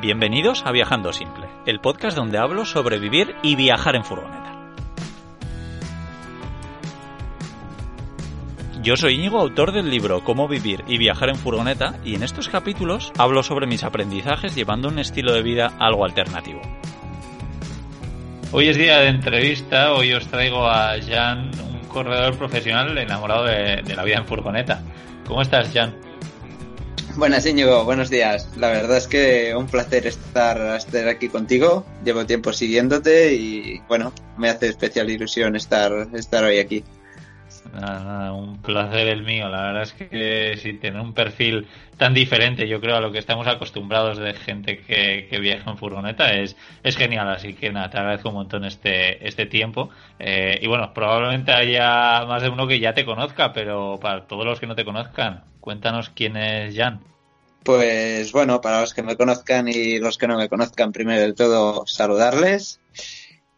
Bienvenidos a Viajando Simple, el podcast donde hablo sobre vivir y viajar en furgoneta. Yo soy Íñigo, autor del libro Cómo vivir y viajar en furgoneta, y en estos capítulos hablo sobre mis aprendizajes llevando un estilo de vida algo alternativo. Hoy es día de entrevista, hoy os traigo a Jan, un corredor profesional enamorado de, la vida en furgoneta. ¿Cómo estás, Jan? Buenas, Íñigo, buenos días. La verdad es que un placer estar, estar aquí contigo. Llevo tiempo siguiéndote y, bueno, me hace especial ilusión estar, estar hoy aquí. Nada, un placer el mío. La verdad es que si tener un perfil tan diferente, yo creo, a lo que estamos acostumbrados de gente que, que viaja en furgoneta es, es genial. Así que nada, te agradezco un montón este, este tiempo. Eh, y bueno, probablemente haya más de uno que ya te conozca, pero para todos los que no te conozcan, cuéntanos quién es Jan. Pues bueno, para los que me conozcan y los que no me conozcan, primero de todo saludarles.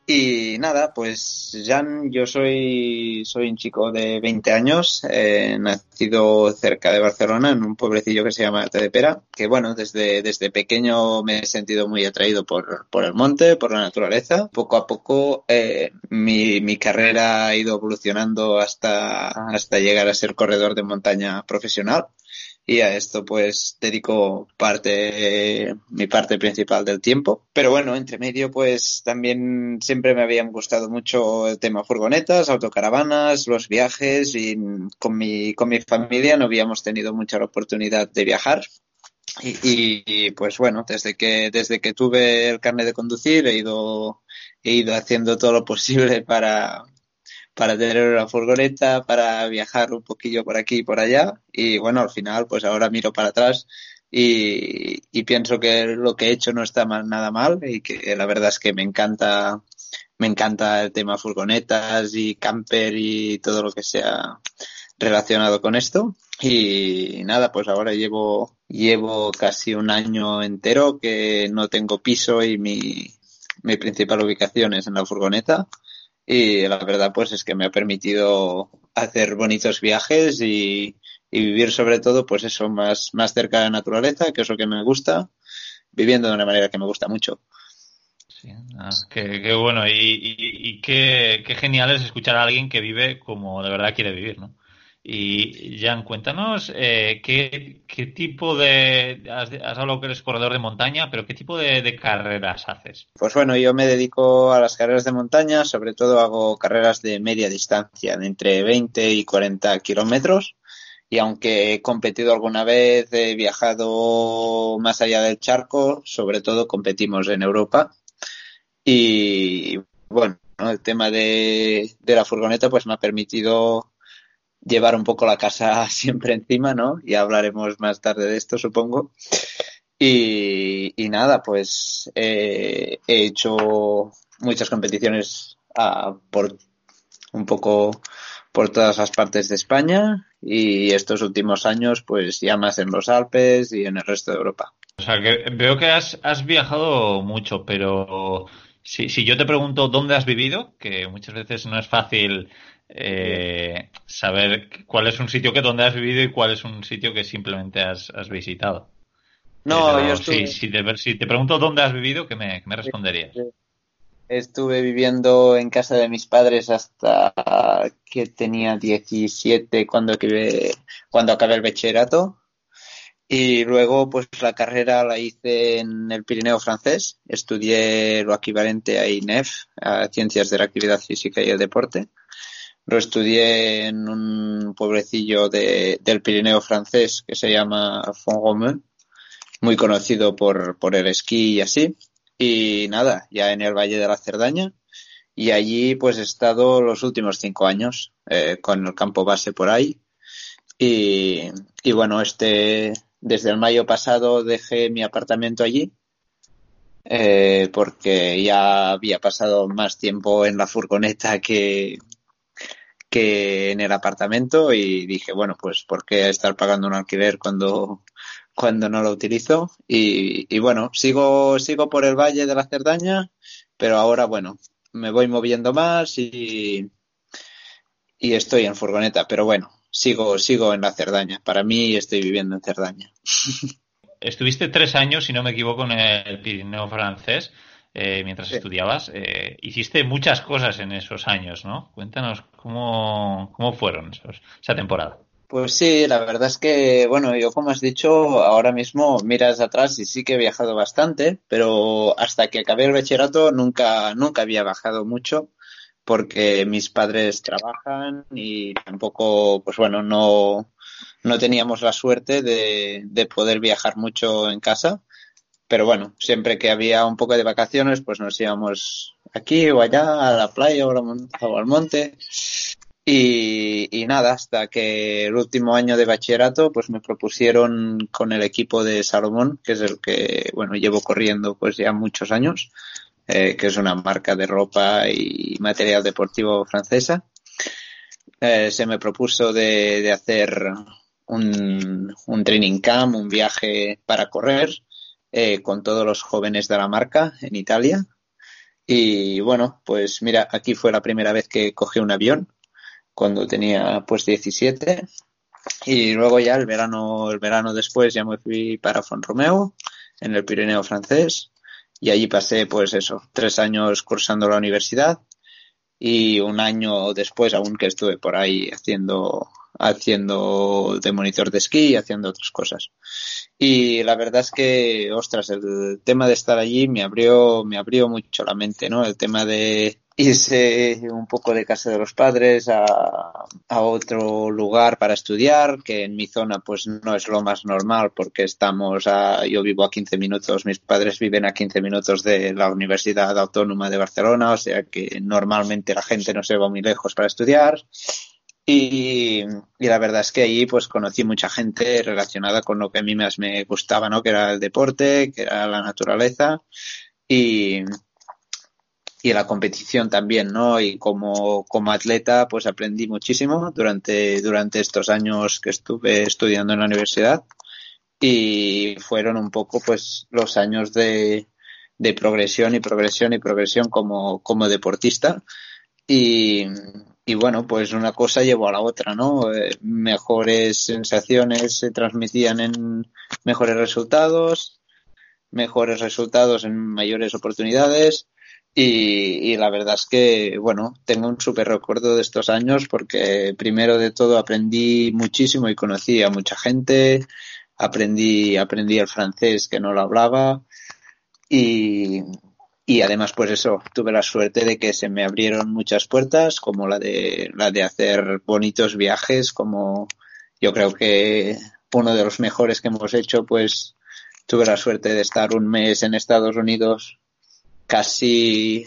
Y nada, pues Jan, yo soy, soy un chico de 20 años, eh, nacido cerca de Barcelona, en un pueblecillo que se llama Tedepera, que bueno, desde, desde pequeño me he sentido muy atraído por, por el monte, por la naturaleza. Poco a poco eh, mi, mi carrera ha ido evolucionando hasta, hasta llegar a ser corredor de montaña profesional y a esto pues dedico parte mi parte principal del tiempo. Pero bueno entre medio pues también siempre me habían gustado mucho el tema furgonetas autocaravanas los viajes y con mi con mi familia no habíamos tenido mucha oportunidad de viajar. Y, pues bueno desde que desde que tuve el carnet de conducir he ido he ido haciendo todo lo posible para para tener una furgoneta, para viajar un poquillo por aquí y por allá. Y bueno, al final, pues ahora miro para atrás y, y pienso que lo que he hecho no está mal, nada mal y que la verdad es que me encanta, me encanta el tema furgonetas y camper y todo lo que sea relacionado con esto. Y nada, pues ahora llevo, llevo casi un año entero que no tengo piso y mi, mi principal ubicación es en la furgoneta y la verdad pues es que me ha permitido hacer bonitos viajes y, vivir sobre todo pues eso más, más cerca de la naturaleza, que es lo que me gusta, viviendo de una manera que me gusta mucho. Sí, ah, qué, qué, bueno y, y, y qué, qué, genial es escuchar a alguien que vive como de verdad quiere vivir, ¿no? Y Jan, cuéntanos eh, ¿qué, tipo de. Has, has, hablado que eres corredor de montaña, pero ¿qué tipo de, de, carreras haces? Pues bueno, yo me dedico a las carreras de montaña, sobre todo hago carreras de media distancia, de entre 20 y 40 kilómetros. Y aunque he competido alguna vez, he viajado más allá del charco, sobre todo competimos en Europa. Y bueno, el tema de, de la furgoneta pues me ha permitido llevar un poco la casa siempre encima, ¿no? Y hablaremos más tarde de esto, supongo. Y, nada, pues eh, he hecho muchas competiciones uh, por un poco por todas las partes de España y estos últimos años pues ya más en los Alpes y en el resto de Europa. O sea que veo que has viajado mucho, pero si, si yo te pregunto dónde has vivido, que muchas veces no es fácil eh, saber cuál es un sitio que donde has vivido y cuál es un sitio que simplemente has, has visitado. No, Pero, yo estuve... si, si, te, si, te, pregunto dónde has vivido, ¿qué me, qué me responderías? Estuve viviendo en casa de mis padres hasta que tenía 17 cuando, cuando acabé el bachillerato. Y luego, pues la carrera la hice en el Pirineo francés. Estudié lo equivalente a INEF, a Ciencias de la Actividad Física y el Deporte. Lo estudié en un pueblecillo de, del Pirineo francés que se llama Font-Romeu, muy conocido por, por el esquí y así. Y nada, ya en el Valle de la Cerdaña. Y allí pues he estado los últimos cinco años eh, con el campo base por ahí. Y, y bueno, este, desde el mayo pasado dejé mi apartamento allí eh, porque ya había pasado más tiempo en la furgoneta que, que en el apartamento y dije, bueno, pues ¿por qué estar pagando un alquiler cuando, cuando no lo utilizo? Y, y bueno, sigo, sigo por el Valle de la Cerdaña, pero ahora, bueno, me voy moviendo más y, y estoy en furgoneta, pero bueno, sigo, sigo en la Cerdaña. Para mí estoy viviendo en Cerdaña. estuviste tres años, si no me equivoco, en el Pirineo francés. Eh, mientras estudiabas. Eh, hiciste muchas cosas en esos años, ¿no? Cuéntanos cómo, cómo fueron esos, esa temporada. Pues sí, la verdad es que, bueno, yo como has dicho, ahora mismo miras atrás y sí que he viajado bastante, pero hasta que acabé el bachillerato nunca, nunca había bajado mucho porque mis padres trabajan y tampoco, pues bueno, no, no teníamos la suerte de, de poder viajar mucho en casa pero bueno, siempre que había un poco de vacaciones, pues nos íbamos aquí o allá, a la playa o al monte. Y, nada, hasta que el último año de bachillerato, pues me propusieron con el equipo de Salomón, que es el que, bueno, llevo corriendo pues ya muchos años, eh, que es una marca de ropa y material deportivo francesa. Eh, se me propuso de, hacer un, un training camp, un viaje para correr eh, con todos los jóvenes de la marca en Italia. Y bueno, pues mira, aquí fue la primera vez que cogí un avión, cuando tenía pues 17. Y luego ya el verano, el verano después ya me fui para Romeo en el Pirineo francés, y allí pasé pues eso, tres años cursando la universidad y un año después aún que estuve por ahí haciendo haciendo de monitor de esquí y haciendo otras cosas. Y la verdad es que, ostras, el tema de estar allí me abrió, me abrió mucho la mente, ¿no? El tema de irse un poco de casa de los padres a, a otro lugar para estudiar, que en mi zona pues no es lo más normal porque estamos a, yo vivo a 15 minutos, mis padres viven a 15 minutos de la Universidad Autónoma de Barcelona, o sea que normalmente la gente no se va muy lejos para estudiar y, la verdad es que allí pues conocí mucha gente relacionada con lo que a mí más me gustaba, ¿no? Que era el deporte, que era la naturaleza y, y la competición también, ¿no? Y como, como atleta pues aprendí muchísimo durante, durante estos años que estuve estudiando en la universidad y fueron un poco pues los años de, de progresión y progresión y progresión como, como deportista y, y bueno, pues una cosa llevó a la otra, ¿no? Eh, mejores sensaciones se transmitían en mejores resultados, mejores resultados en mayores oportunidades y, y la verdad es que, bueno, tengo un súper recuerdo de estos años porque primero de todo aprendí muchísimo y conocí a mucha gente, aprendí, aprendí el francés que no lo hablaba. Y, y además pues eso tuve la suerte de que se me abrieron muchas puertas como la de la de hacer bonitos viajes como yo creo que uno de los mejores que hemos hecho pues tuve la suerte de estar un mes en Estados Unidos casi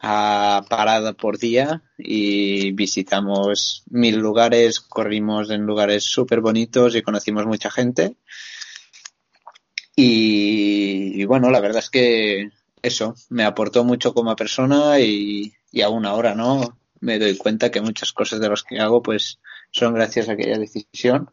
a parada por día y visitamos mil lugares, corrimos en lugares súper bonitos y conocimos mucha gente. y, bueno, la verdad es que eso, me aportó mucho como persona y, y aún ahora, ¿no? Me doy cuenta que muchas cosas de las que hago, pues, son gracias a aquella decisión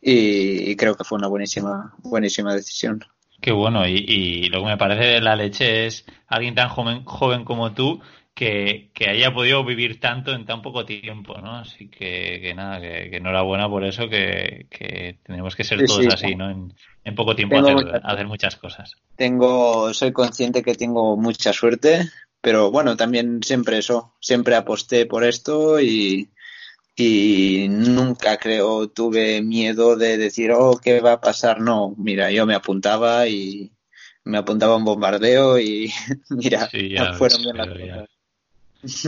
y, creo que fue una buenísima, buenísima decisión. Qué bueno, y, y, lo que me parece de la leche es alguien tan joven, joven como tú que, haya podido vivir tanto en tan poco tiempo, ¿no? Así que, que nada, que, que, enhorabuena por eso, que, que tenemos que ser todos así, ¿no? En, en poco tiempo hacer, hacer, muchas cosas. Tengo, soy consciente que tengo mucha suerte, pero bueno, también siempre eso, siempre aposté por esto y, y nunca creo tuve miedo de decir, oh, ¿qué va a pasar? No, mira, yo me apuntaba y me apuntaba a un bombardeo y mira, fueron bien las cosas.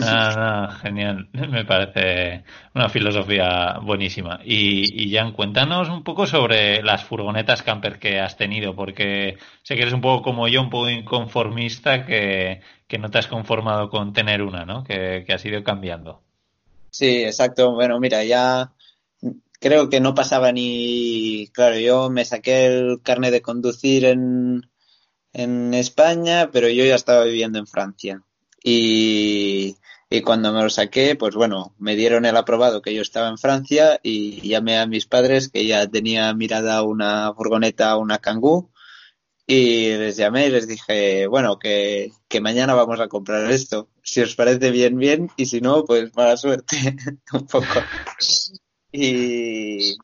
Ah, genial, me parece una filosofía buenísima. Y, y Jan, cuéntanos un poco sobre las furgonetas camper que has tenido, porque sé que eres un poco como yo, un poco inconformista, que, que no te has conformado con tener una, ¿no? Que, que has ido cambiando. Sí, exacto. Bueno, mira, ya creo que no pasaba ni. Claro, yo me saqué el carnet de conducir en, en España, pero yo ya estaba viviendo en Francia. Y, y cuando me lo saqué, pues bueno, me dieron el aprobado que yo estaba en Francia y llamé a mis padres que ya tenía mirada una furgoneta, una Kangoo y les llamé y les dije, bueno, que, que mañana vamos a comprar esto. Si os parece bien, bien, y si no, pues mala suerte, un poco. Y,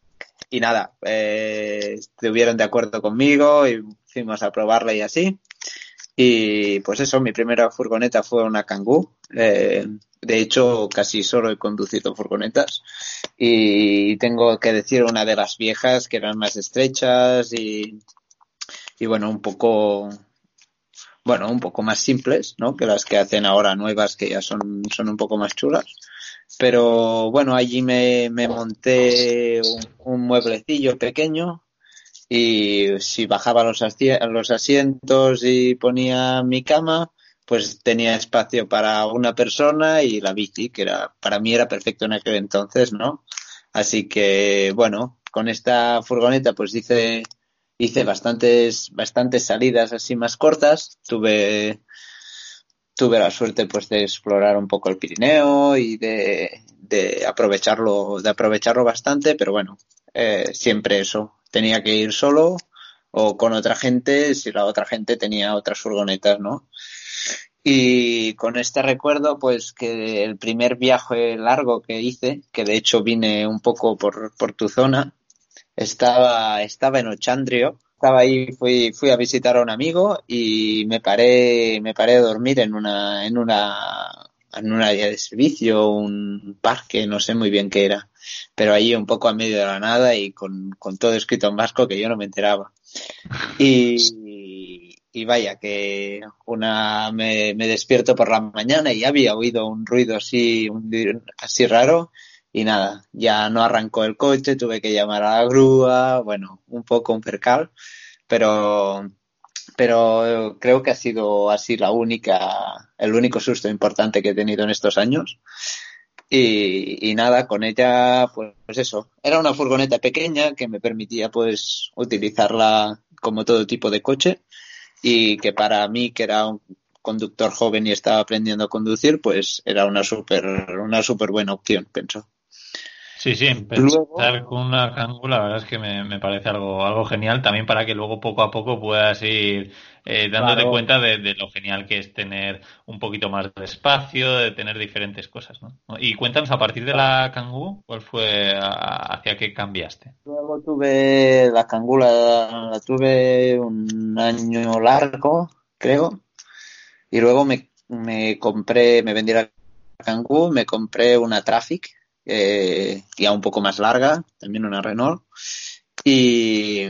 y nada, eh, estuvieron de acuerdo conmigo y fuimos a probarla y así. Y pues eso, mi primera furgoneta fue una Kangoo. Eh, de hecho, casi solo he conducido furgonetas. Y tengo que decir una de las viejas que eran más estrechas y, y bueno, un poco, bueno, un poco más simples, ¿no? Que las que hacen ahora nuevas, que ya son, son un poco más chulas. Pero bueno, allí me, me monté un, mueblecillo pequeño y si bajaba los, los asientos y ponía mi cama, pues tenía espacio para una persona y la bici, que era, para mí era perfecto en aquel entonces, ¿no? Así que, bueno, con esta furgoneta pues hice, hice bastantes, bastantes salidas así más cortas. Tuve, tuve la suerte pues de explorar un poco el Pirineo y de, aprovecharlo, de aprovecharlo bastante, pero bueno, eh, siempre eso. Tenía que ir solo o con otra gente si la otra gente tenía otras furgonetas, ¿no? Y con este recuerdo, pues que el primer viaje largo que hice, que de hecho vine un poco por, por tu zona, estaba, estaba en Ochandrio. Estaba ahí, fui, fui a visitar a un amigo y me paré, me paré a dormir en una, en una, en un área de servicio, un parque, no sé muy bien qué era. Pero ahí un poco a medio de la nada y con, con todo escrito en vasco que yo no me enteraba. Y, y vaya que una me, despierto por la mañana y había oído un ruido así así raro y nada ya no arrancó el coche tuve que llamar a la grúa bueno un poco un percal pero pero creo que ha sido así la única el único susto importante que he tenido en estos años y, y nada con ella pues, eso era una furgoneta pequeña que me permitía pues utilizarla como todo tipo de coche y que para mí, que era un conductor joven y estaba aprendiendo a conducir, pues era una súper una super buena opción, pienso. Sí, sí, empezar con una Kangoo la verdad es que me, parece algo, algo genial también para que luego poco a poco puedas ir eh, dándote cuenta de, lo genial que es tener un poquito más de espacio, de tener diferentes cosas, ¿no? Y cuéntanos, a partir de la Kangoo, ¿cuál fue hacia qué cambiaste? Luego tuve la Kangoo, la, tuve un año largo, creo, y luego me, me compré, me vendí la Kangoo, me compré una Traffic, eh, ya un poco más larga, también una Renault, y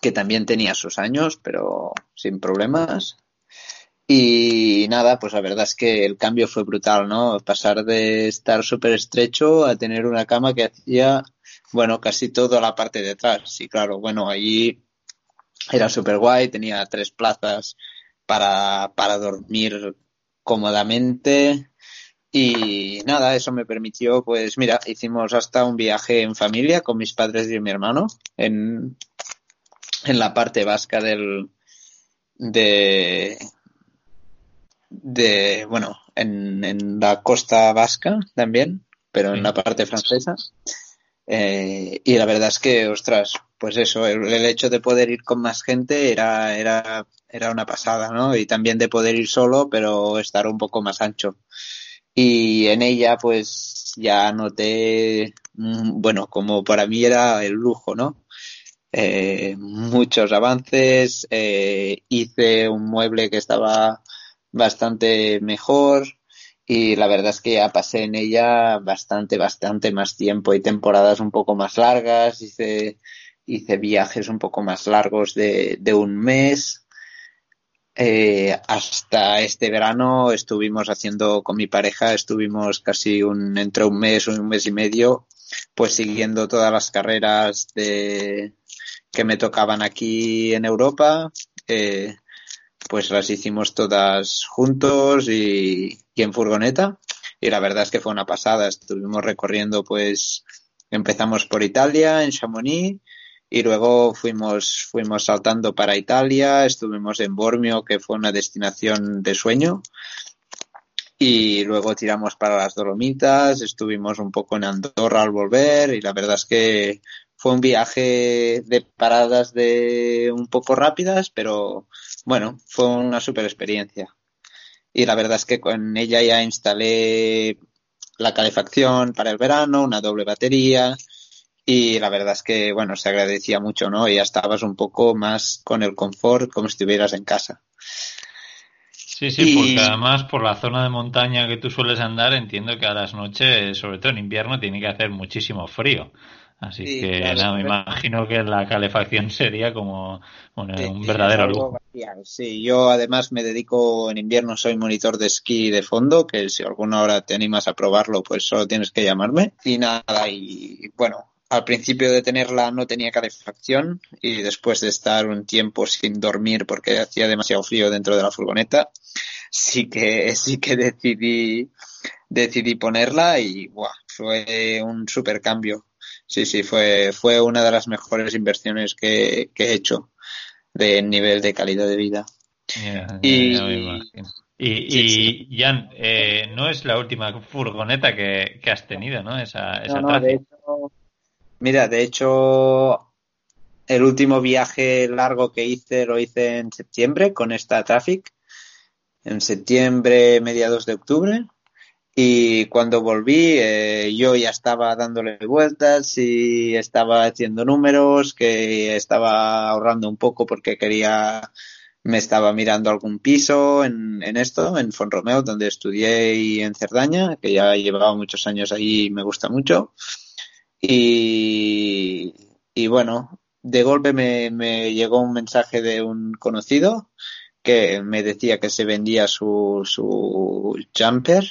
que también tenía sus años, pero sin problemas. Y nada, pues la verdad es que el cambio fue brutal, ¿no? Pasar de estar súper estrecho a tener una cama que hacía, bueno, casi toda la parte de atrás. Y claro, bueno, allí era súper guay, tenía tres plazas para, para dormir cómodamente, y nada, eso me permitió, pues mira, hicimos hasta un viaje en familia con mis padres y mi hermano en, en la parte vasca del, de, de bueno, en, en la costa vasca también, pero en la parte francesa. Eh, y la verdad es que, ostras, pues eso, el, el, hecho de poder ir con más gente era, era, era una pasada, ¿no? Y también de poder ir solo, pero estar un poco más ancho y en ella pues ya noté, mm, bueno, como para mí era el lujo, ¿no? Eh, muchos avances, eh, hice un mueble que estaba bastante mejor y la verdad es que ya pasé en ella bastante, bastante más tiempo y temporadas un poco más largas, hice, hice viajes un poco más largos de, de un mes eh, hasta este verano estuvimos haciendo con mi pareja, estuvimos casi un, entre un mes, un mes y medio, pues siguiendo todas las carreras de, que me tocaban aquí en Europa, eh, pues las hicimos todas juntos y, y en furgoneta. Y la verdad es que fue una pasada. Estuvimos recorriendo, pues, empezamos por Italia, en Chamonix, y luego fuimos, fuimos saltando para Italia, estuvimos en Bormio, que fue una destinación de sueño, y luego tiramos para las Dolomitas, estuvimos un poco en Andorra al volver, y la verdad es que fue un viaje de paradas de un poco rápidas, pero bueno, fue una super experiencia. Y la verdad es que con ella ya instalé la calefacción para el verano, una doble batería, y la verdad es que, bueno, se agradecía mucho, ¿no? Y ya estabas un poco más con el confort como si estuvieras en casa. Sí, sí, porque además por la zona de montaña que tú sueles andar, entiendo que a las noches, sobre todo en invierno, tiene que hacer muchísimo frío. Así que nada, me imagino que la calefacción sería como un verdadero lujo. Sí, yo además me dedico en invierno, soy monitor de esquí de fondo, que si alguna hora te animas a probarlo, pues solo tienes que llamarme. Y nada, y bueno, al principio de tenerla no tenía calefacción y después de estar un tiempo sin dormir porque hacía demasiado frío dentro de la furgoneta, sí que sí que decidí decidí ponerla y fue un super cambio. Sí, sí, fue fue una de las mejores inversiones que, he hecho de nivel de calidad de vida. y, y, Jan, eh, no es la última furgoneta que, has tenido, ¿no? Esa, esa no, de hecho, Mira, de hecho, el último viaje largo que hice lo hice en septiembre con esta Traffic, en septiembre, mediados de octubre. Y cuando volví, eh, yo ya estaba dándole vueltas y estaba haciendo números, que estaba ahorrando un poco porque quería, me estaba mirando algún piso en, en esto, en Fonromeo, donde estudié y en Cerdaña, que ya llevaba muchos años ahí y me gusta mucho. Y, y bueno, de golpe me, me, llegó un mensaje de un conocido que me decía que se vendía su, su jumper,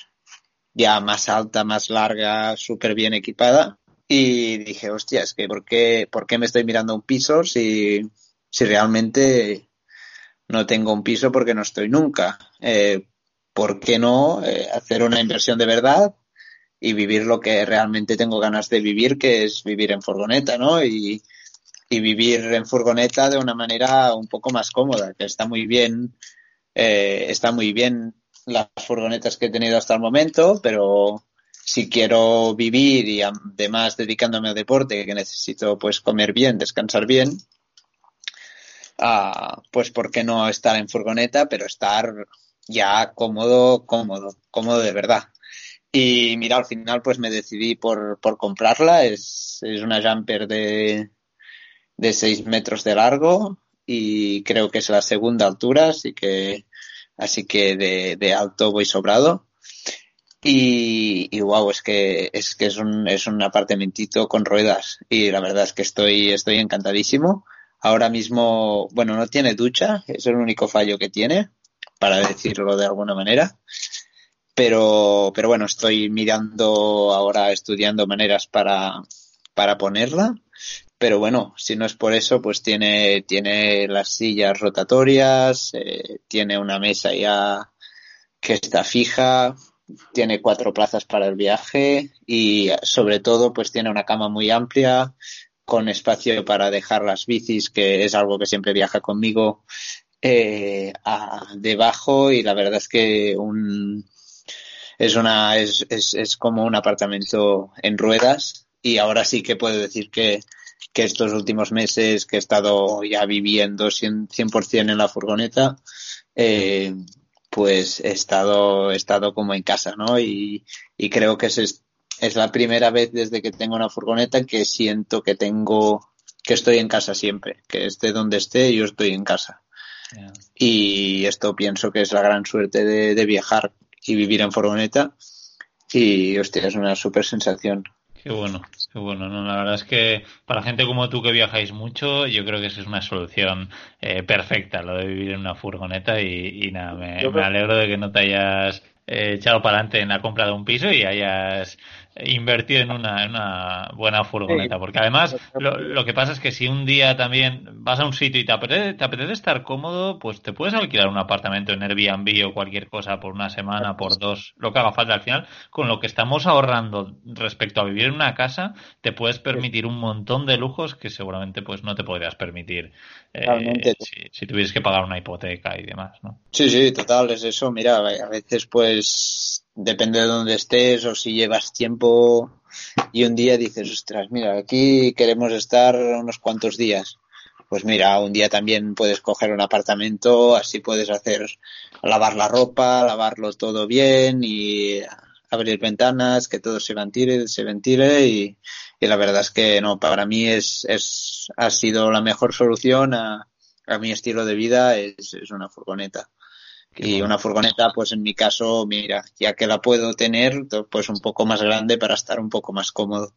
ya más alta, más larga, súper bien equipada. Y dije, hostia, es que ¿por qué, ¿por qué me estoy mirando un piso si, si realmente no tengo un piso porque no estoy nunca? Eh, ¿Por qué no eh, hacer una inversión de verdad y vivir lo que realmente tengo ganas de vivir, que es vivir en furgoneta, ¿no? Y, vivir en furgoneta de una manera un poco más cómoda, que está muy bien, eh, está muy bien las furgonetas que he tenido hasta el momento, pero si quiero vivir y además dedicándome al deporte, que necesito pues comer bien, descansar bien, ah, pues por qué no estar en furgoneta, pero estar ya cómodo, cómodo, cómodo de verdad. Y mira, al final pues me decidí por, por comprarla. Es, es una jumper de, de 6 metros de largo y creo que es la segunda altura, así que, así que de, de alto voy sobrado. Y, y, wow, es que es que es un, es un apartamentito con ruedas y la verdad es que estoy, estoy encantadísimo. Ahora mismo, bueno, no tiene ducha, es el único fallo que tiene, para decirlo de alguna manera pero, pero bueno, estoy mirando ahora, estudiando maneras para, para ponerla. Pero bueno, si no es por eso, pues tiene, tiene las sillas rotatorias, eh, tiene una mesa ya que está fija, tiene cuatro plazas para el viaje y sobre todo pues tiene una cama muy amplia con espacio para dejar las bicis, que es algo que siempre viaja conmigo, eh, debajo y la verdad es que un, es una es, es, es como un apartamento en ruedas y ahora sí que puedo decir que, que estos últimos meses que he estado ya viviendo 100%, en la furgoneta, eh, pues he estado, he estado como en casa, ¿no? Y, y creo que es, es la primera vez desde que tengo una furgoneta que siento que tengo, que estoy en casa siempre, que esté donde esté, yo estoy en casa. Y esto pienso que es la gran suerte de, de viajar y vivir en furgoneta. Y, hostia, es una súper sensación. Qué bueno, qué bueno. No, la verdad es que para gente como tú que viajáis mucho, yo creo que esa es una solución eh, perfecta, lo de vivir en una furgoneta. Y, nada, me, me, alegro de que no te hayas eh, echado para adelante en la compra de un piso y hayas invertido en una, en una buena furgoneta. Porque además, lo, lo, que pasa es que si un día también vas a un sitio y te apetece, te apetece estar cómodo, pues te puedes alquilar un apartamento en Airbnb o cualquier cosa por una semana, por dos, lo que haga falta al final. Con lo que estamos ahorrando respecto a vivir en una casa, te puedes permitir un montón de lujos que seguramente pues no te podrías permitir eh, si, si, tuvieras que pagar una hipoteca y demás, ¿no? Sí, sí, total, es eso. Mira, a veces pues depende de dónde estés o si llevas tiempo y un día dices, ostras, mira, aquí queremos estar unos cuantos días. Pues mira, un día también puedes coger un apartamento, así puedes hacer lavar la ropa, lavarlo todo bien y abrir ventanas, que todo se ventile, se ventile y, la verdad es que no, para mí es, es ha sido la mejor solución a, a mi estilo de vida, es, es una furgoneta. Y una furgoneta, pues en mi caso, mira, ya que la puedo tener, pues un poco más grande para estar un poco más cómodo.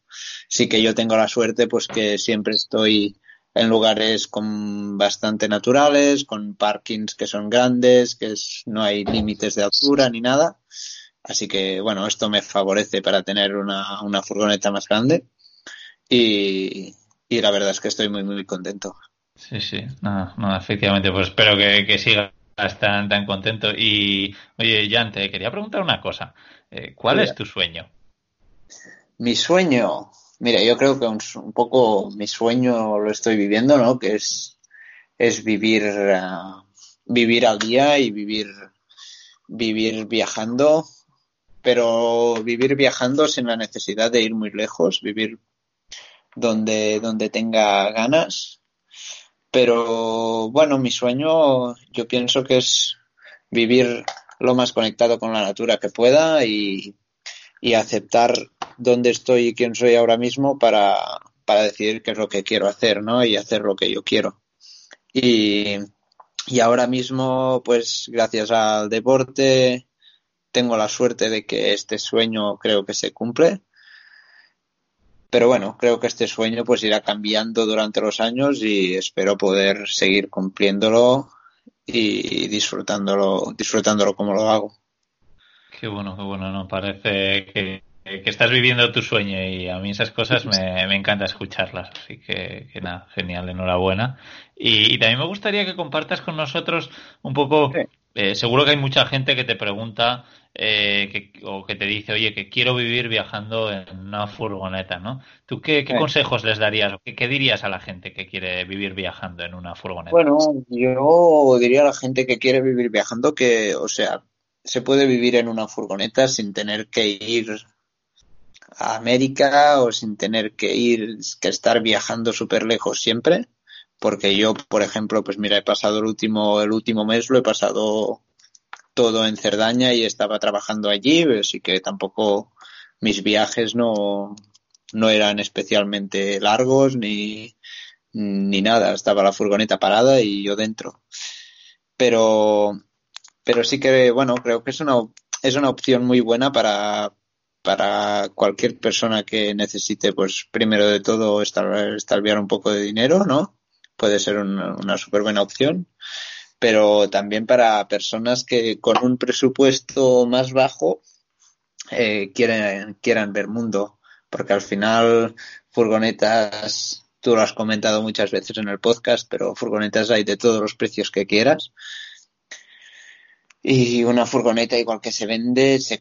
Sí que yo tengo la suerte, pues que siempre estoy en lugares con bastante naturales, con parkings que son grandes, que es, no hay límites de altura ni nada. Así que, bueno, esto me favorece para tener una, una furgoneta más grande. Y, y la verdad es que estoy muy, muy contento. Sí, sí, no, no efectivamente, pues espero que, que sigas tan, tan contento. Y, oye, Jan, te quería preguntar una cosa. Eh, ¿Cuál es tu sueño? Mi sueño, mira, yo creo que un, un, poco mi sueño lo estoy viviendo, ¿no? Que es, es vivir, uh, vivir al día y vivir, vivir viajando, pero vivir viajando sin la necesidad de ir muy lejos, vivir donde, donde tenga ganas. Pero bueno, mi sueño yo pienso que es vivir lo más conectado con la natura que pueda y, y aceptar dónde estoy y quién soy ahora mismo para, para decidir qué es lo que quiero hacer, ¿no? Y hacer lo que yo quiero. Y, y ahora mismo, pues gracias al deporte, tengo la suerte de que este sueño creo que se cumple pero bueno, creo que este sueño pues irá cambiando durante los años y espero poder seguir cumpliéndolo y disfrutándolo, disfrutándolo como lo hago. Qué bueno, qué bueno, no parece que, que estás viviendo tu sueño y a mí esas cosas me, me encanta escucharlas, así que, que nada, genial, enhorabuena. Y, y, también me gustaría que compartas con nosotros un poco, sí. Eh, seguro que hay mucha gente que te pregunta eh, que, o que te dice, oye, que quiero vivir viajando en una furgoneta, ¿no? ¿Tú qué, qué sí. consejos les darías o qué, qué, dirías a la gente que quiere vivir viajando en una furgoneta? Bueno, yo diría a la gente que quiere vivir viajando que, o sea, se puede vivir en una furgoneta sin tener que ir a América o sin tener que ir, que estar viajando súper lejos siempre. Porque yo, por ejemplo, pues mira, he pasado el último, el último mes lo he pasado todo en Cerdaña y estaba trabajando allí, así que tampoco mis viajes no, no eran especialmente largos ni, ni nada. Estaba la furgoneta parada y yo dentro. Pero, pero sí que, bueno, creo que es una, es una opción muy buena para, para cualquier persona que necesite, pues primero de todo, estalviar un poco de dinero, ¿no? Puede ser una, una súper buena opción pero también para personas que con un presupuesto más bajo eh, quieren, quieran ver mundo, porque al final furgonetas, tú lo has comentado muchas veces en el podcast, pero furgonetas hay de todos los precios que quieras. Y una furgoneta igual que se vende, se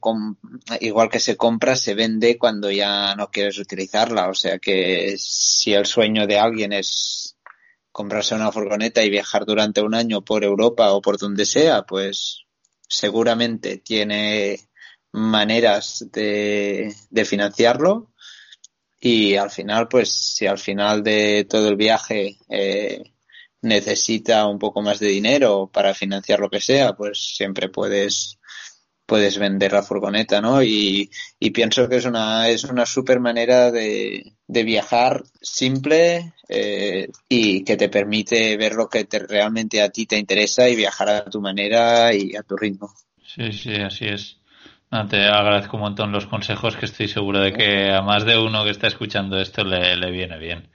igual que se compra, se vende cuando ya no quieres utilizarla. O sea que si el sueño de alguien es comprarse una furgoneta y viajar durante un año por Europa o por donde sea, pues seguramente tiene maneras de, financiarlo. Y al final, pues si al final de todo el viaje eh, necesita un poco más de dinero para financiar lo que sea, pues siempre puedes puedes vender la furgoneta, ¿no? Y, pienso que es una, es una super manera de, de viajar simple eh, y que te permite ver lo que te, realmente a ti te interesa y viajar a tu manera y a tu ritmo. Sí, sí, así es. Te agradezco un montón los consejos que estoy seguro de que a más de uno que está escuchando esto le, le viene bien.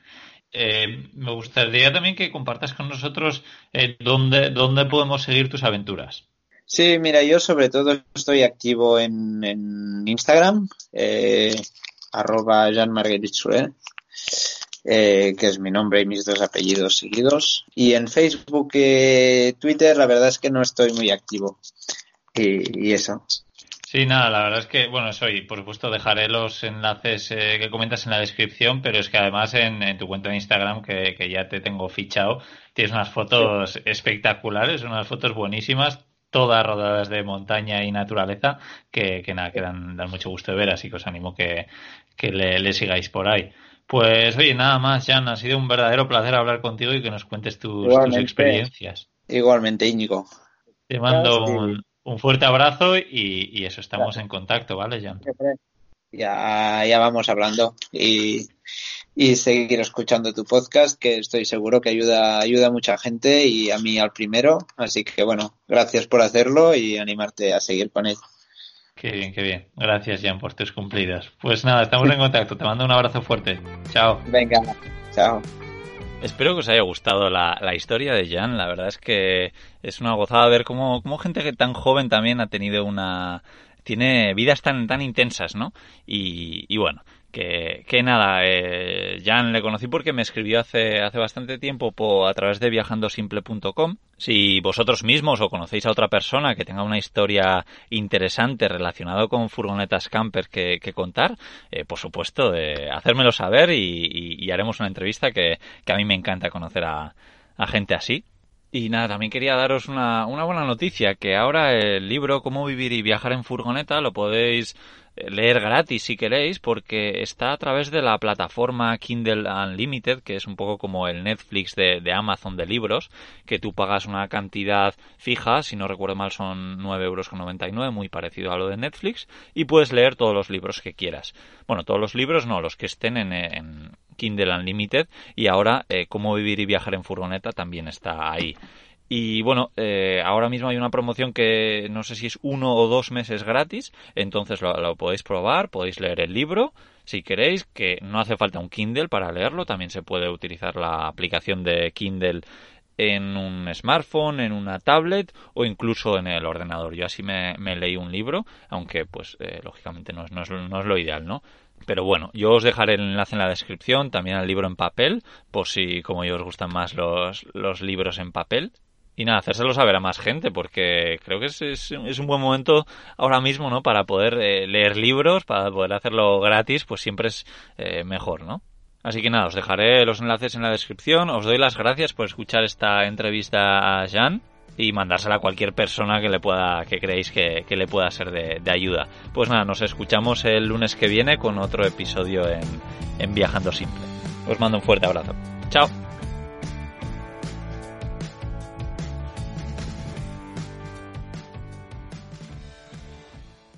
Eh, me gustaría también que compartas con nosotros eh, dónde, dónde podemos seguir tus aventuras. Sí, mira, yo sobre todo estoy activo en, en Instagram, eh, arroba Jean Marguerite eh, que es mi nombre y mis dos apellidos seguidos. Y en Facebook y Twitter, la verdad es que no estoy muy activo. Y, y eso. Sí, nada, la verdad es que, bueno, soy, por supuesto, dejaré los enlaces eh, que comentas en la descripción, pero es que además en, en tu cuenta de Instagram, que, que, ya te tengo fichado, tienes unas fotos sí. espectaculares, unas fotos buenísimas, todas rodadas de montaña y naturaleza que, que nada, que dan, dan, mucho gusto de ver, así que os animo que, que le, le, sigáis por ahí. Pues oye, nada más, Jan, ha sido un verdadero placer hablar contigo y que nos cuentes tus, tus experiencias. Igualmente, Íñigo. Te mando un, un, fuerte abrazo y, y eso, estamos Gracias. en contacto, ¿vale, Jan? Ya, ya vamos hablando y, y seguir escuchando tu podcast, que estoy seguro que ayuda, ayuda a mucha gente y a mí al primero. Así que bueno, gracias por hacerlo y animarte a seguir con él. Qué bien, qué bien. Gracias, Jan, por tus cumplidas. Pues nada, estamos en contacto. Te mando un abrazo fuerte. Chao. Venga, chao. Espero que os haya gustado la, la, historia de Jan. La verdad es que es una gozada ver cómo, cómo gente que tan joven también ha tenido una, tiene vidas tan, tan intensas, ¿no? Y, bueno, que, que nada, eh, Jan le conocí porque me escribió hace, hace bastante tiempo po, a través de viajandosimple.com. Si vosotros mismos o conocéis a otra persona que tenga una historia interesante relacionada con furgonetas camper que, que contar, eh, por supuesto, hacérmelo saber y, haremos una entrevista que, que a mí me encanta conocer a, a gente así. Y nada, también quería daros una, una buena noticia, que ahora el libro Cómo vivir y viajar en furgoneta lo podéis leer gratis si queréis, porque está a través de la plataforma Kindle Unlimited, que es un poco como el Netflix de, de Amazon de libros, que tú pagas una cantidad fija, si no recuerdo mal son 9,99 euros, muy parecido a lo de Netflix, y puedes leer todos los libros que quieras. Bueno, todos los libros no, los que estén en, en Kindle Unlimited, y ahora eh, Cómo vivir y viajar en furgoneta también está ahí. Y bueno, eh, ahora mismo hay una promoción que no sé si es uno o dos meses gratis, entonces lo, lo, podéis probar, podéis leer el libro si queréis, que no hace falta un Kindle para leerlo, también se puede utilizar la aplicación de Kindle en un smartphone, en una tablet o incluso en el ordenador. Yo así me, leí un libro, aunque pues eh, lógicamente no es, no, es, no es lo ideal, ¿no? Pero bueno, yo os dejaré el enlace en la descripción, también al libro en papel, por si como yo os gustan más los, los libros en papel y nada, hacérselo saber a más gente, porque creo que es, es, es un buen momento ahora mismo, ¿no? Para poder eh, leer libros, para poder hacerlo gratis, pues siempre es eh, mejor, ¿no? Así que nada, os dejaré los enlaces en la descripción. Os doy las gracias por escuchar esta entrevista a Jan y mandársela a cualquier persona que le pueda, que creéis que, que le pueda ser de, de, ayuda. Pues nada, nos escuchamos el lunes que viene con otro episodio en, en Viajando Simple. Os mando un fuerte abrazo. Chao.